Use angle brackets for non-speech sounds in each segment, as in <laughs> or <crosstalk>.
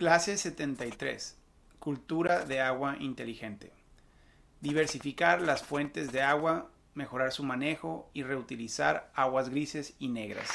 Clase 73. Cultura de agua inteligente. Diversificar las fuentes de agua, mejorar su manejo y reutilizar aguas grises y negras.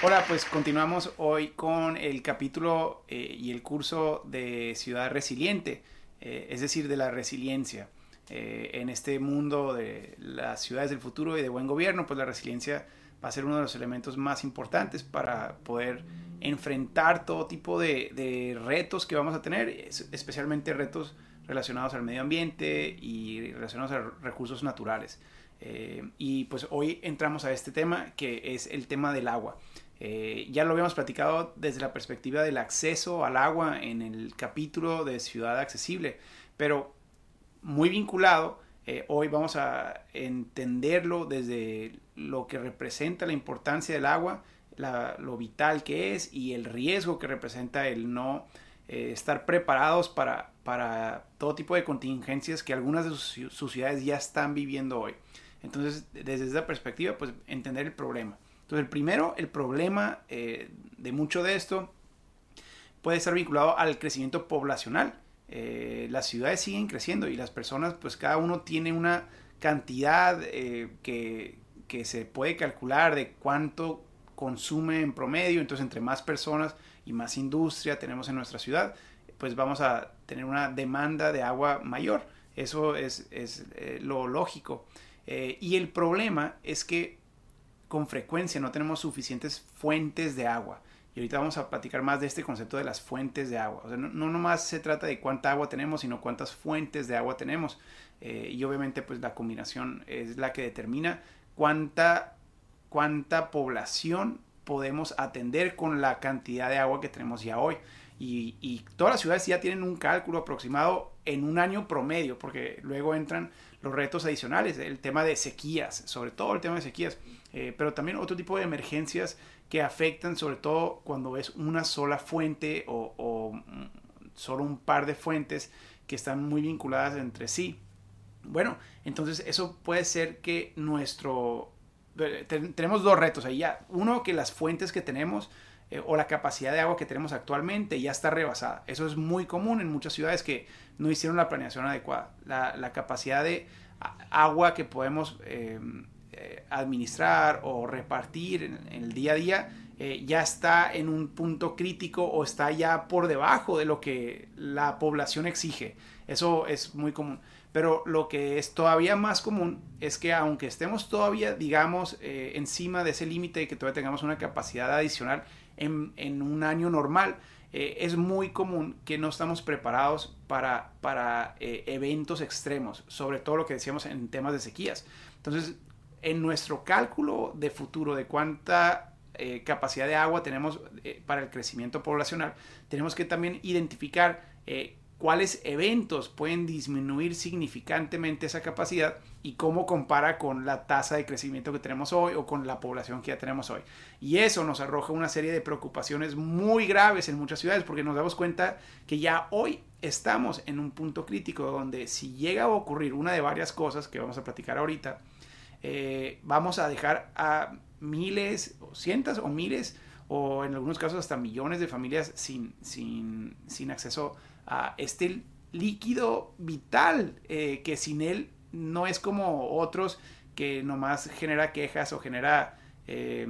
Hola, pues continuamos hoy con el capítulo eh, y el curso de Ciudad Resiliente, eh, es decir, de la resiliencia. Eh, en este mundo de las ciudades del futuro y de buen gobierno, pues la resiliencia va a ser uno de los elementos más importantes para poder enfrentar todo tipo de, retos que vamos a tener, especialmente retos relacionados al medio ambiente y relacionados a recursos naturales. Eh, y pues hoy entramos a este tema que es el tema del agua. Eh, ya lo habíamos platicado desde la perspectiva del acceso al agua en el capítulo de Ciudad Accesible, pero muy vinculado, eh, hoy vamos a entenderlo desde lo que representa la importancia del agua lo vital que es y el riesgo que representa el no eh, estar preparados para, todo tipo de contingencias que algunas de sus, ciudades ya están viviendo hoy. Entonces, desde esa perspectiva, pues entender el problema. Entonces, el primero, el problema eh, de mucho de esto puede estar vinculado al crecimiento poblacional. Eh, las ciudades siguen creciendo y las personas, pues cada uno tiene una cantidad que, que se puede calcular de cuánto consume en promedio, entonces entre más personas y más industria tenemos en nuestra ciudad, pues vamos a tener una demanda de agua mayor. Eso es, eh, lo lógico. Eh, y el problema es que con frecuencia no tenemos suficientes fuentes de agua. Y ahorita vamos a platicar más de este concepto de las fuentes de agua. O sea, no, no nomás se trata de cuánta agua tenemos, sino cuántas fuentes de agua tenemos. Eh, y obviamente pues la combinación es la que determina cuánta cuánta población podemos atender con la cantidad de agua que tenemos ya hoy. Y, todas las ciudades ya tienen un cálculo aproximado en un año promedio, porque luego entran los retos adicionales, el tema de sequías, sobre todo el tema de sequías, eh, pero también otro tipo de emergencias que afectan sobre todo cuando es una sola fuente o, o solo un par de fuentes que están muy vinculadas entre sí. Bueno, entonces eso puede ser que nuestro tenemos dos retos ahí ya. Uno, que las fuentes que tenemos eh, o la capacidad de agua que tenemos actualmente ya está rebasada. Eso es muy común en muchas ciudades que no hicieron la planeación adecuada. La, capacidad de agua que podemos em, eh, administrar o repartir en, el día a día eh, ya está en un punto crítico o está ya por debajo de lo que la población exige. Eso es muy común. Pero lo que es todavía más común es que aunque estemos todavía, digamos, eh, encima de ese límite y que todavía tengamos una capacidad adicional en, un año normal, es muy común que no estamos preparados para, para eventos extremos, sobre todo lo que decíamos en temas de sequías. Entonces, en nuestro cálculo de futuro de cuánta capacidad de agua tenemos para el crecimiento poblacional, tenemos que también identificar cuáles eventos pueden disminuir significantemente esa capacidad y cómo compara con la tasa de crecimiento que tenemos hoy o con la población que ya tenemos hoy. Y eso nos arroja una serie de preocupaciones muy graves en muchas ciudades porque nos damos cuenta que ya hoy estamos en un punto crítico donde si llega a ocurrir una de varias cosas que vamos a platicar ahorita, eh, vamos a dejar a miles, o cientos o miles o en algunos casos hasta millones de familias sin, sin, sin acceso a este líquido vital eh, que sin él no es como otros que nomás genera quejas o genera eh,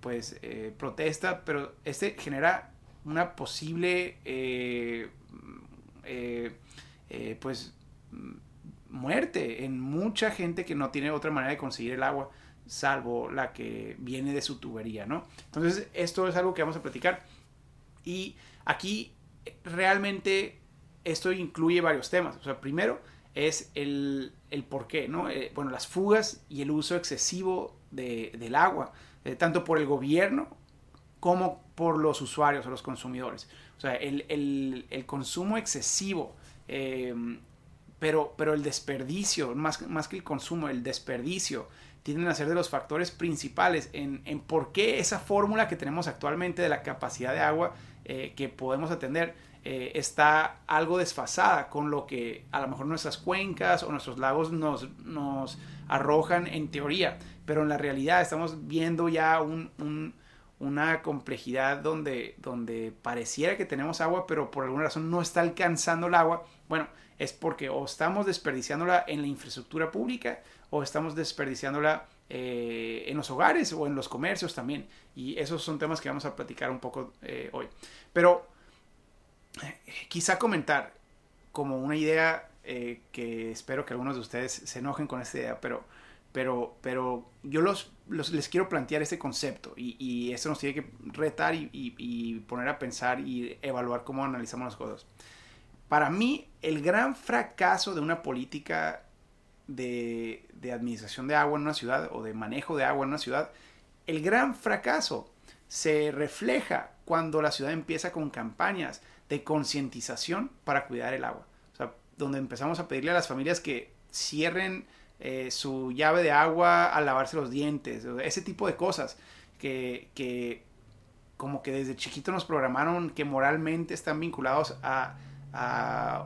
pues eh, protesta, pero este genera una posible pues muerte en mucha gente que no tiene otra manera de conseguir el agua salvo la que viene de su tubería, ¿no? Entonces, esto es algo que vamos a platicar. Y aquí realmente esto incluye varios temas. O sea, primero es el, el por qué, ¿no? Eh, bueno, las fugas y el uso excesivo de, del agua, eh, tanto por el gobierno como por los usuarios o los consumidores. O sea, el, el, el consumo excesivo, eh, pero, pero el desperdicio, más, más que el consumo, el desperdicio tienden a ser de los factores principales en, en por qué esa fórmula que tenemos actualmente de la capacidad de agua eh, que podemos atender eh, está algo desfasada con lo que a lo mejor nuestras cuencas o nuestros lagos nos, nos arrojan en teoría, pero en la realidad estamos viendo ya un, un, una complejidad donde, donde pareciera que tenemos agua, pero por alguna razón no está alcanzando el agua, bueno, es porque o estamos desperdiciándola en la infraestructura pública o estamos desperdiciándola eh, en los hogares o en los comercios también. Y esos son temas que vamos a platicar un poco eh, hoy. Pero eh, quizá comentar como una idea que espero que algunos de ustedes se enojen con esta idea, pero pero, pero yo los, les quiero plantear este concepto y, y esto nos tiene que retar y, poner a pensar y evaluar cómo analizamos las cosas. Para mí, el gran fracaso de una política de, administración de agua en una ciudad o de manejo de agua en una ciudad, el gran fracaso se refleja cuando la ciudad empieza con campañas de concientización para cuidar el agua. O sea, donde empezamos a pedirle a las familias que cierren eh, su llave de agua al lavarse los dientes, ese tipo de cosas que, como que desde chiquito nos programaron que moralmente están vinculados a,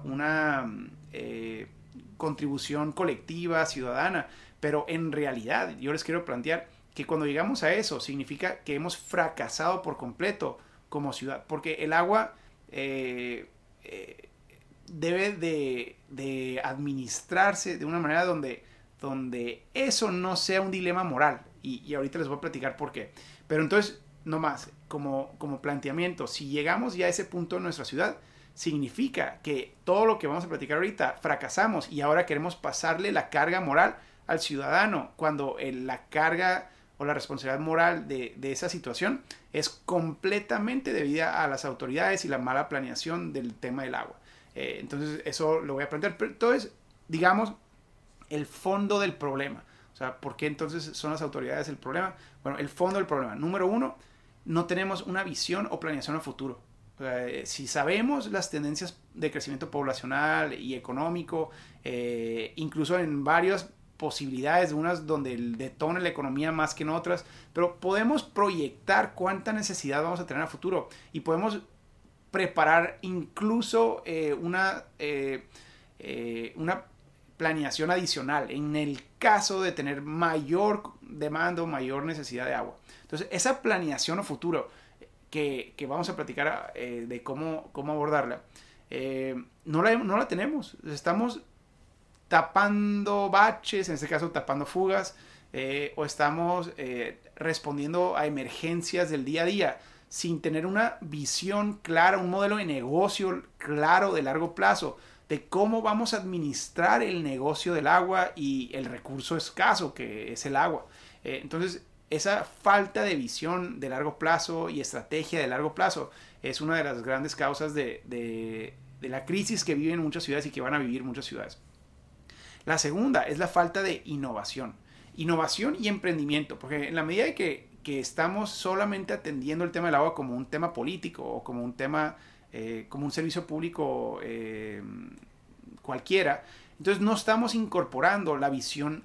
una eh, contribución colectiva, ciudadana, pero en realidad yo les quiero plantear que cuando llegamos a eso significa que hemos fracasado por completo como ciudad, porque el agua eh, debe de, de, administrarse de una manera donde donde eso no sea un dilema moral. Y, ahorita les voy a platicar por qué. Pero entonces, no más, como, como planteamiento, si llegamos ya a ese punto en nuestra ciudad, significa que todo lo que vamos a platicar ahorita fracasamos y ahora queremos pasarle la carga moral al ciudadano, cuando la carga o la responsabilidad moral de, esa situación es completamente debida a las autoridades y la mala planeación del tema del agua. Eh, entonces, eso lo voy a plantear. Pero entonces, digamos, el fondo del problema. O sea, ¿por qué entonces son las autoridades el problema? Bueno, el fondo del problema. Número uno, no tenemos una visión o planeación a futuro. Eh, si sabemos las tendencias de crecimiento poblacional y económico, eh, incluso en varias posibilidades, unas donde detona la economía más que en otras, pero podemos proyectar cuánta necesidad vamos a tener a futuro y podemos preparar incluso eh, una, una planeación adicional en el caso de tener mayor demanda o mayor necesidad de agua. Entonces, esa planeación a futuro que, vamos a platicar eh, de cómo, cómo abordarla, eh, no, la, no la tenemos. Estamos tapando baches, en este caso tapando fugas, eh, o estamos respondiendo a emergencias del día a día sin tener una visión clara, un modelo de negocio claro de largo plazo de cómo vamos a administrar el negocio del agua y el recurso escaso que es el agua. Entonces, esa falta de visión de largo plazo y estrategia de largo plazo es una de las grandes causas de, la crisis que viven muchas ciudades y que van a vivir muchas ciudades. La segunda es la falta de innovación. Innovación y emprendimiento, porque en la medida de que, estamos solamente atendiendo el tema del agua como un tema político o como un tema eh, como un servicio público eh, cualquiera. Entonces no estamos incorporando la visión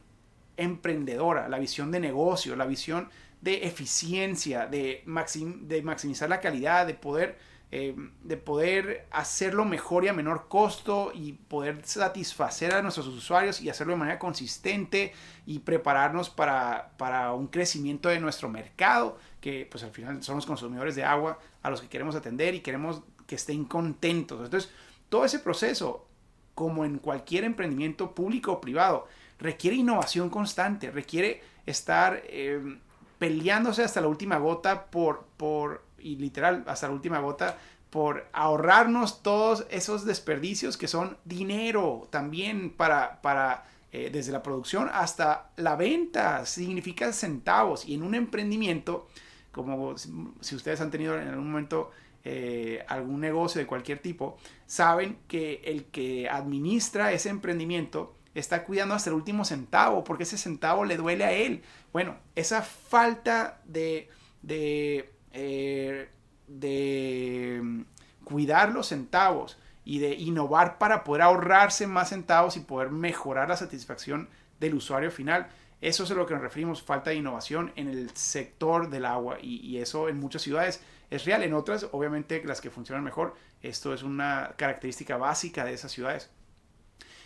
emprendedora, la visión de negocio, la visión de eficiencia, de, maximizar la calidad, de poder, eh, de poder hacerlo mejor y a menor costo y poder satisfacer a nuestros usuarios y hacerlo de manera consistente y prepararnos para, para un crecimiento de nuestro mercado, que pues al final son los consumidores de agua a los que queremos atender y queremos que estén contentos. Entonces, todo ese proceso, como en cualquier emprendimiento público o privado, requiere innovación constante, requiere estar eh, peleándose hasta la última gota por, por, y literal, hasta la última gota, por ahorrarnos todos esos desperdicios que son dinero también para, para eh, desde la producción hasta la venta, significa centavos. Y en un emprendimiento, como si ustedes han tenido en algún momento eh, algún negocio de cualquier tipo, saben que el que administra ese emprendimiento está cuidando hasta el último centavo, porque ese centavo le duele a él. Bueno, esa falta de, de, eh, de mm, cuidar los centavos y de innovar para poder ahorrarse más centavos y poder mejorar la satisfacción del usuario final. Eso es a lo que nos referimos, falta de innovación en el sector del agua y eso en muchas ciudades es real. En otras, obviamente, las que funcionan mejor, esto es una característica básica de esas ciudades.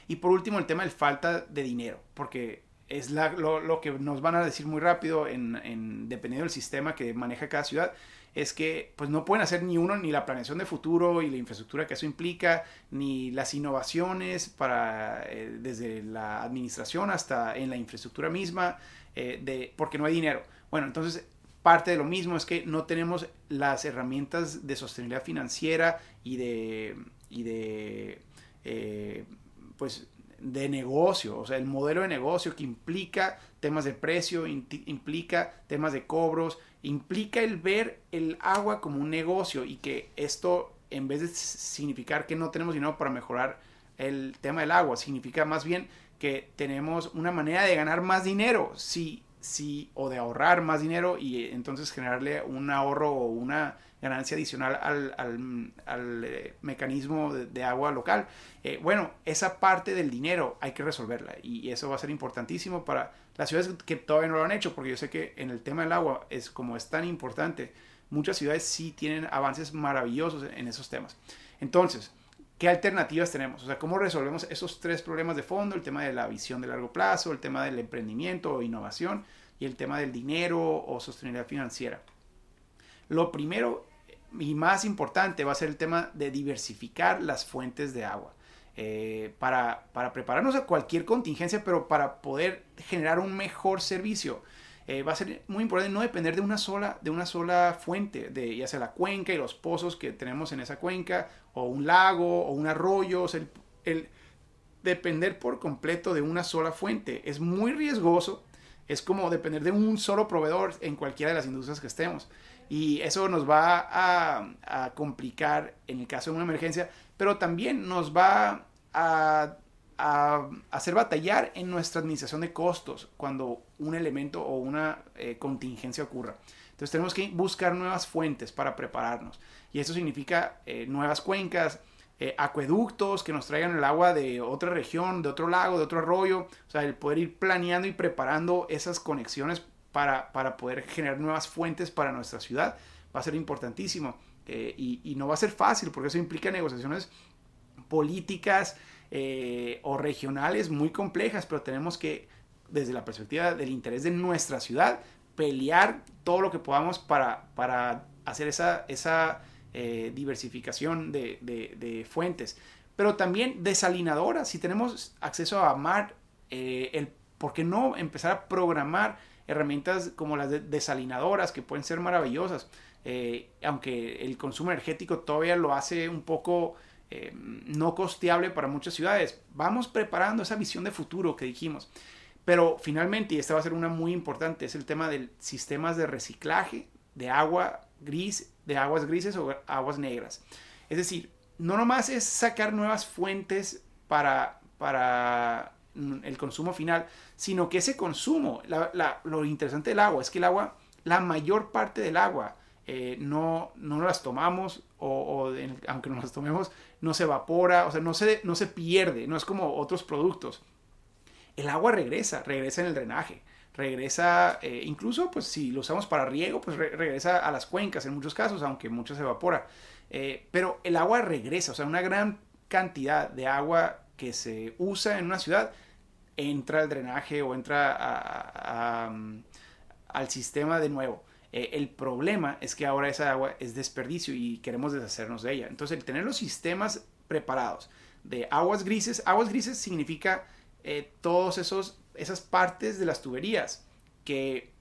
Y por último, el tema del falta de dinero, porque es lo, que nos van a decir muy rápido en, dependiendo del sistema que maneja cada ciudad, es que pues no pueden hacer ni uno ni la planeación de futuro y la infraestructura que eso implica, ni las innovaciones para eh, desde la administración hasta en la infraestructura misma, eh, de, porque no hay dinero. Bueno, entonces parte de lo mismo es que no tenemos las herramientas de sostenibilidad financiera y de, y de eh, pues de negocio, o sea, el modelo de negocio que implica temas de precio, implica temas de cobros, implica el ver el agua como un negocio y que esto, en vez de significar que no tenemos dinero para mejorar el tema del agua, significa más bien que tenemos una manera de ganar más dinero, sí, sí, o de ahorrar más dinero y entonces generarle un ahorro o una ganancia adicional al, eh, mecanismo de, agua local. Eh, bueno, esa parte del dinero hay que resolverla y eso va a ser importantísimo para las ciudades que todavía no lo han hecho, porque yo sé que en el tema del agua es como es tan importante, muchas ciudades sí tienen avances maravillosos en esos temas. Entonces, ¿qué alternativas tenemos? O sea, ¿cómo resolvemos esos tres problemas de fondo? El tema de la visión de largo plazo, el tema del emprendimiento o innovación y el tema del dinero o sostenibilidad financiera. Lo primero y más importante va a ser el tema de diversificar las fuentes de agua. Eh, para, prepararnos a cualquier contingencia, pero para poder generar un mejor servicio. Eh, va a ser muy importante no depender de una sola, de una sola fuente, de ya sea la cuenca y los pozos que tenemos en esa cuenca, o un lago, o un arroyo, el, depender por completo de una sola fuente es muy riesgoso, es como depender de un solo proveedor en cualquiera de las industrias que estemos. Y eso nos va a, complicar en el caso de una emergencia, pero también nos va a, hacer batallar en nuestra administración de costos cuando un elemento o una eh, contingencia ocurra. Entonces tenemos que buscar nuevas fuentes para prepararnos. Y eso significa eh, nuevas cuencas, eh, acueductos que nos traigan el agua de otra región, de otro lago, de otro arroyo. O sea, el poder ir planeando y preparando esas conexiones para, poder generar nuevas fuentes para nuestra ciudad va a ser importantísimo. Eh, y, no va a ser fácil porque eso implica negociaciones políticas eh, o regionales muy complejas, pero tenemos que, desde la perspectiva del interés de nuestra ciudad, pelear todo lo que podamos para, para hacer esa, esa eh, diversificación de, fuentes. Pero también desalinadoras, si tenemos acceso a mar, el, ¿por qué no empezar a programar herramientas como las desalinadoras que pueden ser maravillosas, eh, aunque el consumo energético todavía lo hace un poco eh, no costeable para muchas ciudades. Vamos preparando esa visión de futuro que dijimos. Pero finalmente, y esta va a ser una muy importante, es el tema de sistemas de reciclaje de agua gris, de aguas grises o aguas negras. Es decir, no nomás es sacar nuevas fuentes para, para el consumo final, sino que ese consumo, lo interesante del agua es que el agua, la mayor parte del agua, eh, no, no las tomamos o, aunque no las tomemos, no se evapora, o sea, no se, no se pierde, no es como otros productos. El agua regresa, regresa en el drenaje, regresa, eh, incluso pues si lo usamos para riego, pues regresa a las cuencas en muchos casos, aunque mucho se evapora. Eh, pero el agua regresa, o sea, una gran cantidad de agua que se usa en una ciudad entra al drenaje o entra mm, al sistema de nuevo. Eh, el problema es que ahora esa agua es desperdicio y queremos deshacernos de ella. Entonces, el tener los sistemas preparados de aguas grises, aguas grises significa eh, todas esas partes de las tuberías que,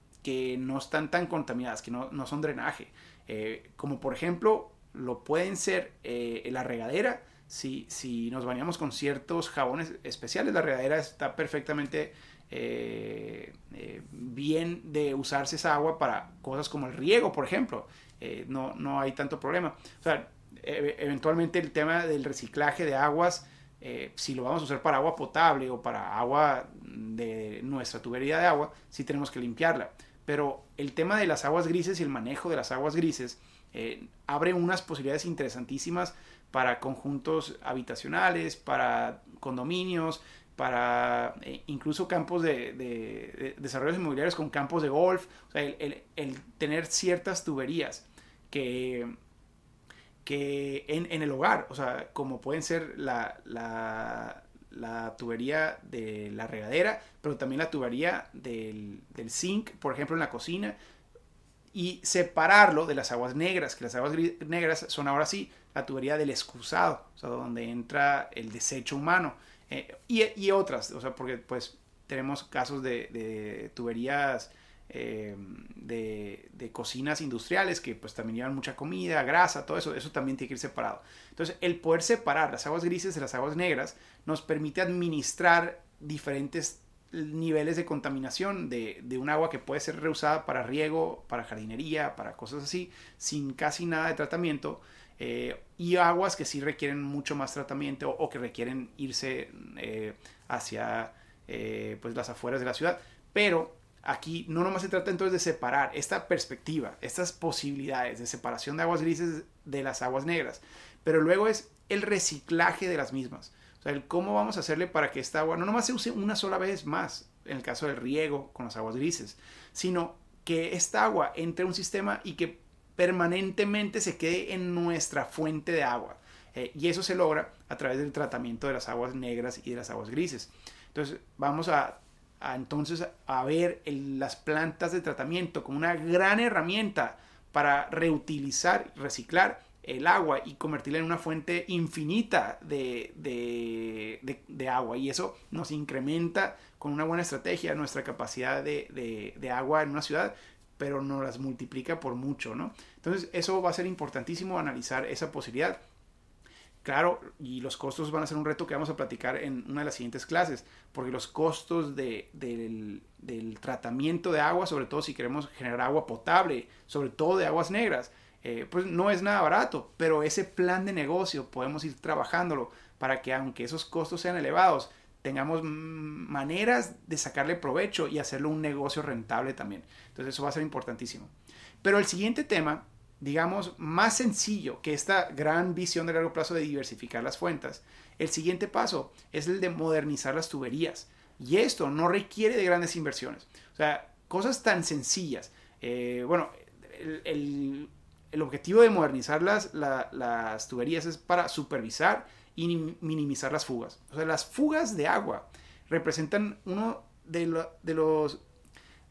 no están tan contaminadas, que no, son drenaje. Eh, como por ejemplo, lo pueden ser la regadera, si, nos bañamos con ciertos jabones especiales, la regadera está perfectamente eh, eh, bien de usarse esa agua para cosas como el riego, por ejemplo. Eh, no, no hay tanto problema. O sea, e, eventualmente el tema del reciclaje de aguas, si lo vamos a usar para agua potable o para agua de nuestra tubería de agua, sí tenemos que limpiarla. Pero el tema de las aguas grises y el manejo de las aguas grises abre unas posibilidades interesantísimas para conjuntos habitacionales, para condominios, para eh, incluso campos de, desarrollos inmobiliarios con campos de golf, sea, el, tener ciertas tuberías que, que en, el hogar, o sea, como pueden ser la, la tubería de la regadera, pero también la tubería del, del zinc, por ejemplo, en la cocina, y separarlo de las aguas negras, que las aguas negras son ahora sí la tubería del excusado, o sea, donde entra el desecho humano, eh, y, y, otras, o sea, porque pues tenemos casos de, de tuberías eh, de, de, cocinas industriales que pues también llevan mucha comida, grasa, todo eso, eso también tiene que ir separado. Entonces, el poder separar las aguas grises de las aguas negras nos permite administrar diferentes niveles de contaminación de, de, un agua que puede ser reusada para riego, para jardinería, para cosas así, sin casi nada de tratamiento, eh, y aguas que sí requieren mucho más tratamiento o, que requieren irse eh, hacia pues las afueras de la ciudad. Pero aquí no nomás se trata entonces de separar esta perspectiva, estas posibilidades de separación de aguas grises de las aguas negras, pero luego es el reciclaje de las mismas. O sea, el cómo vamos a hacerle para que esta agua no nomás se use una sola vez más, en el caso del riego con las aguas grises, sino que esta agua entre un sistema y que permanentemente se quede en nuestra fuente de agua. Eh, y eso se logra a través del tratamiento de las aguas negras y de las aguas grises. Entonces vamos a, entonces a ver las plantas de tratamiento como una gran herramienta para reutilizar, reciclar el agua y convertirla en una fuente infinita de, de, agua. Y eso nos incrementa con una buena estrategia nuestra capacidad de, agua en una ciudad, pero nos las multiplica por mucho, ¿no? Entonces eso va a ser importantísimo analizar esa posibilidad. Claro, y los costos van a ser un reto que vamos a platicar en una de las siguientes clases, porque los costos del, del tratamiento de agua, sobre todo si queremos generar agua potable, sobre todo de aguas negras, eh, pues no es nada barato, pero ese plan de negocio podemos ir trabajándolo para que aunque esos costos sean elevados, tengamos maneras de sacarle provecho y hacerlo un negocio rentable también. Entonces eso va a ser importantísimo. Pero el siguiente tema, digamos, más sencillo que esta gran visión de largo plazo de diversificar las fuentes, el siguiente paso es el de modernizar las tuberías. Y esto no requiere de grandes inversiones. O sea, cosas tan sencillas. Eh, bueno, el, el objetivo de modernizar las, las tuberías es para supervisar y minimizar las fugas. O sea, las fugas de agua representan uno de, de, los,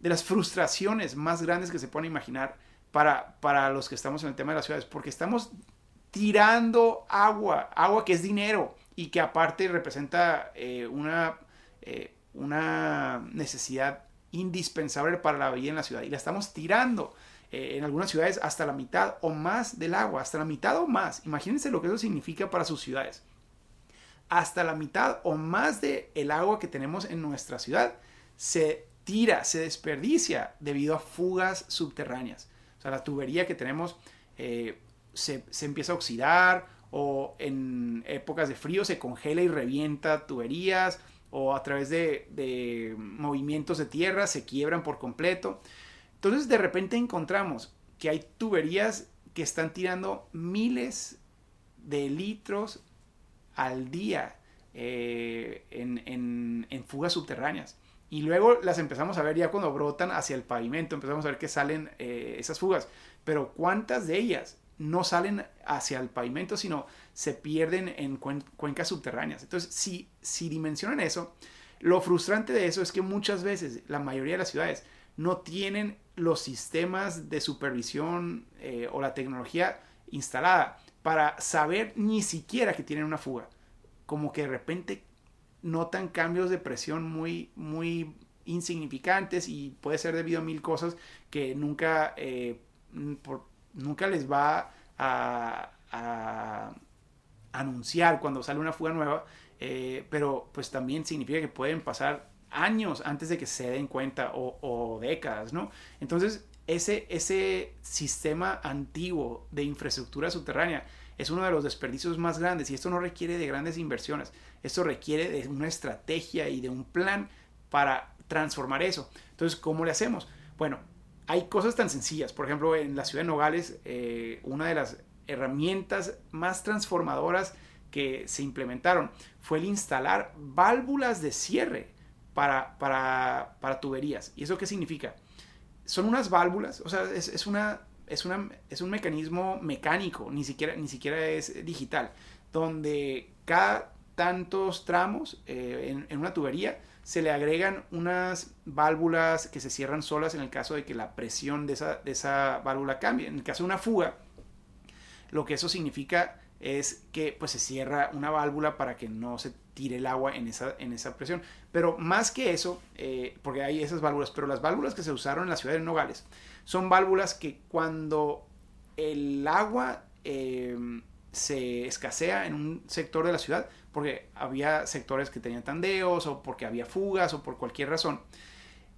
de las frustraciones más grandes que se pueden imaginar para, para los que estamos en el tema de las ciudades, porque estamos tirando agua, agua que es dinero y que aparte representa eh, una, eh, una necesidad indispensable para la vida en la ciudad y la estamos tirando. Eh, en algunas ciudades hasta la mitad o más del agua, hasta la mitad o más. Imagínense lo que eso significa para sus ciudades. Hasta la mitad o más del el agua que tenemos en nuestra ciudad se tira, se desperdicia debido a fugas subterráneas. O sea, la tubería que tenemos eh, se, empieza a oxidar o en épocas de frío se congela y revienta tuberías o a través de, de movimientos de tierra se quiebran por completo. Entonces de repente encontramos que hay tuberías que están tirando miles de litros al día eh, en, fugas subterráneas. Y luego las empezamos a ver ya cuando brotan hacia el pavimento, empezamos a ver que salen eh, esas fugas. Pero ¿cuántas de ellas no salen hacia el pavimento, sino se pierden en cuencas subterráneas? Entonces, si, si dimensionan eso, lo frustrante de eso es que muchas veces la mayoría de las ciudades no tienen los sistemas de supervisión eh, o la tecnología instalada para saber ni siquiera que tienen una fuga. Como que de repente notan cambios de presión muy, muy insignificantes y puede ser debido a mil cosas que nunca, eh, nunca les va a, anunciar cuando sale una fuga nueva, eh, pero pues también significa que pueden pasar años antes de que se den cuenta o, décadas, ¿no? Entonces, ese, ese sistema antiguo de infraestructura subterránea es uno de los desperdicios más grandes y esto no requiere de grandes inversiones, esto requiere de una estrategia y de un plan para transformar eso. Entonces, ¿cómo le hacemos? Bueno, hay cosas tan sencillas. Por ejemplo, en la ciudad de Nogales, eh, una de las herramientas más transformadoras que se implementaron fue el instalar válvulas de cierre para, para, tuberías. ¿Y eso qué significa? Son unas válvulas, o sea, es, una, es, es un mecanismo mecánico, ni siquiera, ni siquiera es digital, donde cada tantos tramos en, en, una tubería, se le agregan unas válvulas que se cierran solas en el caso de que la presión de esa, de esa válvula cambie. En el caso de una fuga, lo que eso significa es que pues se cierra una válvula para que no se tire el agua en esa, en esa presión. Pero más que eso, eh, porque hay esas válvulas, pero las válvulas que se usaron en la ciudad de Nogales son válvulas que cuando el agua em, se escasea en un sector de la ciudad, porque había sectores que tenían tandeos o porque había fugas o por cualquier razón,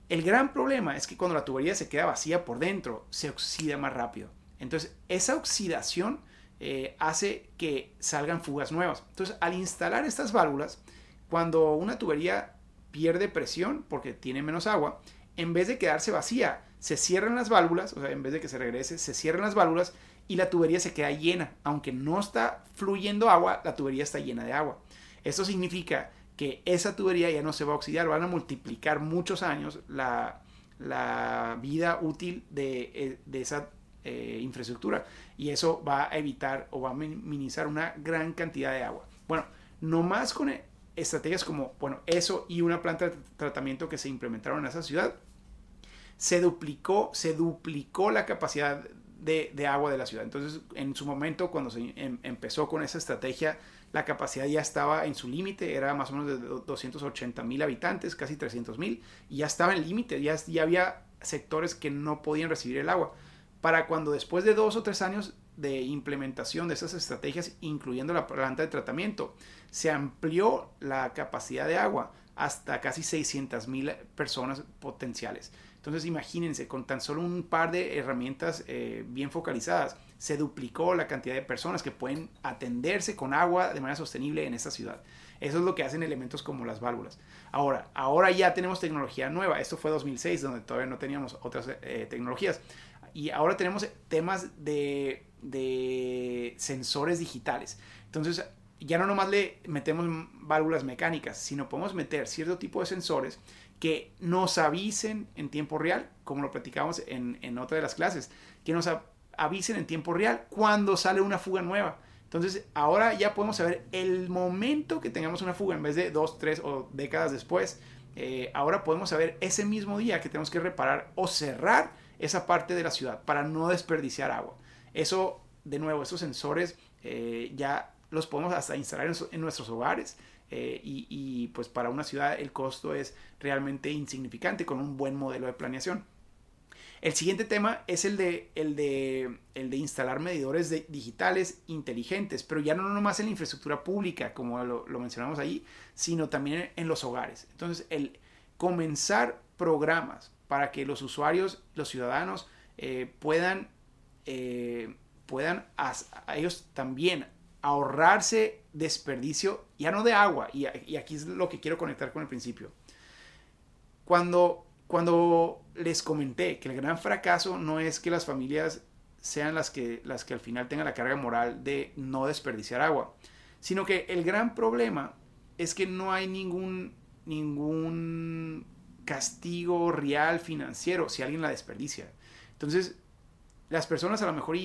el gran problema es que cuando la tubería se queda vacía por dentro, se oxida más rápido. Entonces, esa oxidación eh, hace que salgan fugas nuevas. Entonces, al instalar estas válvulas, cuando una tubería pierde presión porque tiene menos agua, en vez de quedarse vacía, se cierran las válvulas, o sea, en vez de que se regrese, se cierran las válvulas y la tubería se queda llena. Aunque no está fluyendo agua, la tubería está llena de agua. Esto significa que esa tubería ya no se va a oxidar, van a multiplicar muchos años la, vida útil de, eh, esa eh, infraestructura y eso va a evitar o va a minimizar una gran cantidad de agua. Bueno, no más con estrategias como, bueno, eso y una planta de tratamiento que se implementaron en esa ciudad, se duplicó, se duplicó la capacidad de, de agua de la ciudad. Entonces, en su momento, cuando se em, empezó con esa estrategia, la capacidad ya estaba en su límite, era más o menos de 280 mil habitantes, casi 300 mil, y ya estaba en límite, ya, ya había sectores que no podían recibir el agua para cuando después de dos o tres años de implementación de esas estrategias, incluyendo la planta de tratamiento, se amplió la capacidad de agua hasta casi 600 mil personas potenciales. Entonces imagínense, con tan solo un par de herramientas eh, bien focalizadas, se duplicó la cantidad de personas que pueden atenderse con agua de manera sostenible en esta ciudad. Eso es lo que hacen elementos como las válvulas. Ahora, ahora ya tenemos tecnología nueva. Esto fue 2006, donde todavía no teníamos otras eh, tecnologías y ahora tenemos temas de, sensores digitales. Entonces, ya no nomás le metemos válvulas mecánicas, sino podemos meter cierto tipo de sensores que nos avisen en tiempo real, como lo platicamos en, en otra de las clases, que nos avisen en tiempo real cuando sale una fuga nueva. Entonces, ahora ya podemos saber el momento que tengamos una fuga en vez de dos, tres o décadas después. Eh, ahora podemos saber ese mismo día que tenemos que reparar o cerrar esa parte de la ciudad para no desperdiciar agua. Eso, de nuevo, esos sensores eh, ya los podemos hasta instalar en, nuestros hogares eh, y, pues para una ciudad el costo es realmente insignificante con un buen modelo de planeación. El siguiente tema es el de, el de, el de instalar medidores digitales inteligentes, pero ya no nomás en la infraestructura pública, como lo, mencionamos ahí, sino también en los hogares. Entonces, el comenzar programas para que los usuarios, los ciudadanos, eh, puedan, eh, puedan a, ellos también ahorrarse desperdicio, ya no de agua, y, aquí es lo que quiero conectar con el principio. Cuando, cuando les comenté que el gran fracaso no es que las familias sean las que, las que al final tengan la carga moral de no desperdiciar agua, sino que el gran problema es que no hay ningún, ningún castigo real financiero si alguien la desperdicia. Entonces, las personas a lo mejor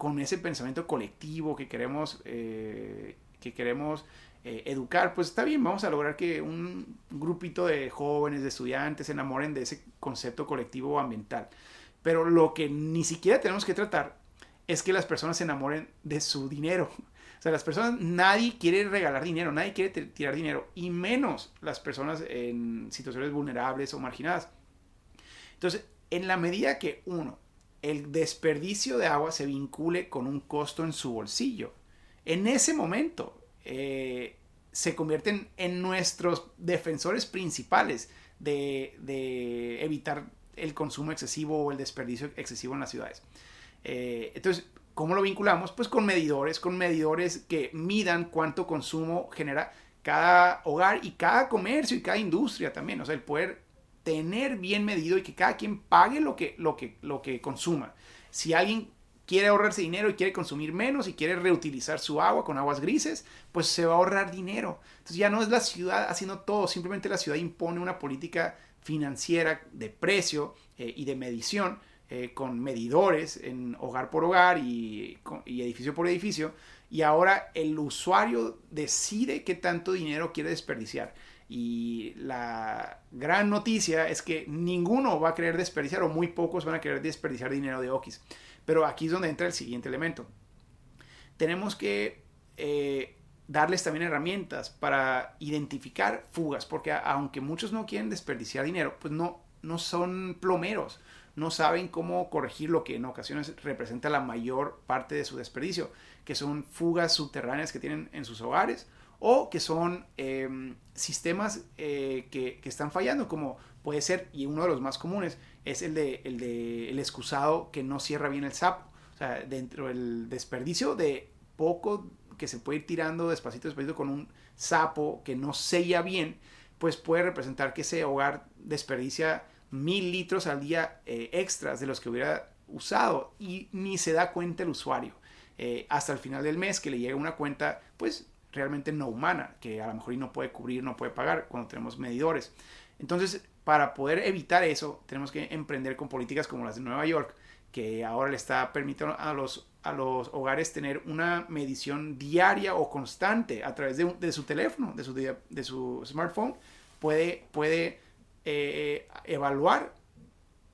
con ese pensamiento colectivo que queremos, eh, que queremos eh, educar, pues está bien, vamos a lograr que un grupito de jóvenes, de estudiantes se enamoren de ese concepto colectivo ambiental. Pero lo que ni siquiera tenemos que tratar es que las personas se enamoren de su dinero. <laughs> O sea, las personas, nadie quiere regalar dinero, nadie quiere tirar dinero, y menos las personas en situaciones vulnerables o marginadas. Entonces, en la medida que uno, el desperdicio de agua se vincule con un costo en su bolsillo, en ese momento eh, se convierten en nuestros defensores principales de, de, evitar el consumo excesivo o el desperdicio excesivo en las ciudades. Eh, entonces, ¿Cómo lo vinculamos? Pues con medidores, con medidores que midan cuánto consumo genera cada hogar y cada comercio y cada industria también. O sea, el poder tener bien medido y que cada quien pague lo que, lo que, lo que consuma. Si alguien quiere ahorrarse dinero y quiere consumir menos y quiere reutilizar su agua con aguas grises, pues se va a ahorrar dinero. Entonces ya no es la ciudad haciendo todo, simplemente la ciudad impone una política financiera de precio eh, y de medición eh, con medidores en hogar por hogar y, edificio por edificio y ahora el usuario decide qué tanto dinero quiere desperdiciar. Y la gran noticia es que ninguno va a querer desperdiciar o muy pocos van a querer desperdiciar dinero de Okis. Pero aquí es donde entra el siguiente elemento. Tenemos que eh, darles también herramientas para identificar fugas, porque aunque muchos no quieren desperdiciar dinero, pues no, no son plomeros, no saben cómo corregir lo que en ocasiones representa la mayor parte de su desperdicio, que son fugas subterráneas que tienen en sus hogares o que son em, sistemas eh, que, están fallando, como puede ser, y uno de los más comunes, es el de, el de el excusado que no cierra bien el sapo. O sea, dentro del desperdicio de poco que se puede ir tirando despacito, despacito con un sapo que no sella bien, pues puede representar que ese hogar desperdicia mil litros al día eh, extras de los que hubiera usado y ni se da cuenta el usuario. Eh, hasta el final del mes que le llega una cuenta, pues realmente no humana, que a lo mejor no puede cubrir, no puede pagar cuando tenemos medidores. Entonces, para poder evitar eso, tenemos que emprender con políticas como las de Nueva York, que ahora le está permitiendo a los, a los hogares tener una medición diaria o constante a través de, su teléfono, de su, de su smartphone. Puede, puede eh, evaluar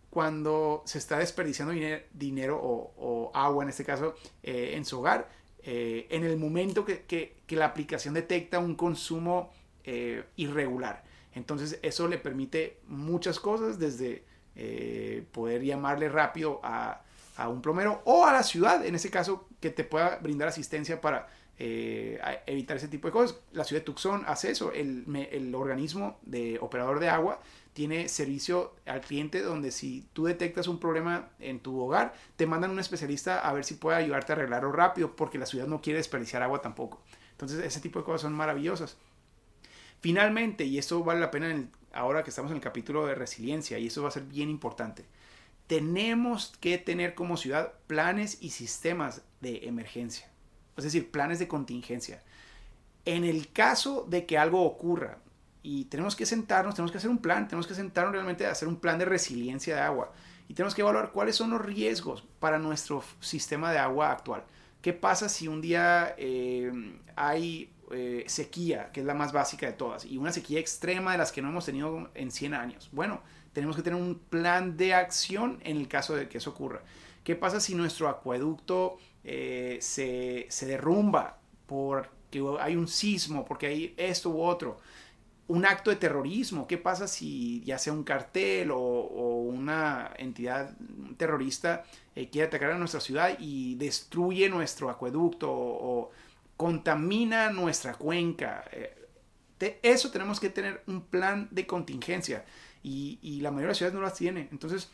cuando se está desperdiciando dinero, o, agua, en este caso, eh, en su hogar eh, en el momento que, la aplicación detecta un consumo eh, irregular. Entonces eso le permite muchas cosas, desde eh, poder llamarle rápido a, un plomero o a la ciudad, en ese caso, que te pueda brindar asistencia para evitar ese tipo de cosas. La ciudad de Tucson hace eso, el, el organismo de operador de agua tiene servicio al cliente donde si tú detectas un problema en tu hogar, te mandan un especialista a ver si puede ayudarte a arreglarlo rápido, porque la ciudad no quiere desperdiciar agua tampoco. Entonces, ese tipo de cosas son maravillosas. Finalmente, y esto vale la pena ahora que estamos en el capítulo de resiliencia, y eso va a ser bien importante, tenemos que tener como ciudad planes y sistemas de emergencia, es decir, planes de contingencia. En el caso de que algo ocurra, y tenemos que sentarnos, tenemos que hacer un plan, tenemos que sentarnos realmente a hacer un plan de resiliencia de agua y tenemos que evaluar cuáles son los riesgos para nuestro sistema de agua actual. ¿Qué pasa si un día eh, hay eh, sequía, que es la más básica de todas, y una sequía extrema de las que no hemos tenido en 100 años? Bueno, tenemos que tener un plan de acción en el caso de que eso ocurra. ¿Qué pasa si nuestro acueducto eh, se, se derrumba porque hay un sismo, porque hay esto u otro? Un acto de terrorismo. ¿Qué pasa si ya sea un cartel o, una entidad terrorista eh, quiere atacar a nuestra ciudad y destruye nuestro acueducto o, contamina nuestra cuenca? Eh, eso tenemos que tener un plan de contingencia y, y la mayoría de las ciudades no las tiene. Entonces,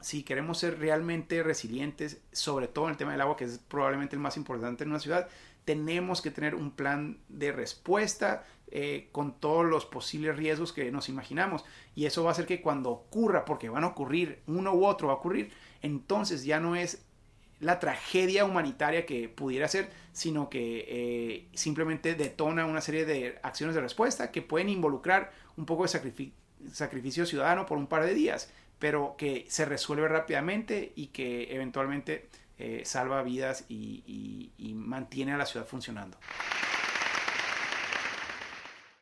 si queremos ser realmente resilientes, sobre todo en el tema del agua, que es probablemente el más importante en una ciudad, tenemos que tener un plan de respuesta eh, con todos los posibles riesgos que nos imaginamos. Y eso va a hacer que cuando ocurra, porque van a ocurrir, uno u otro va a ocurrir, entonces ya no es la tragedia humanitaria que pudiera ser, sino que eh, simplemente detona una serie de acciones de respuesta que pueden involucrar un poco de sacrificio ciudadano por un par de días, pero que se resuelve rápidamente y que eventualmente eh, salva vidas y, y mantiene a la ciudad funcionando.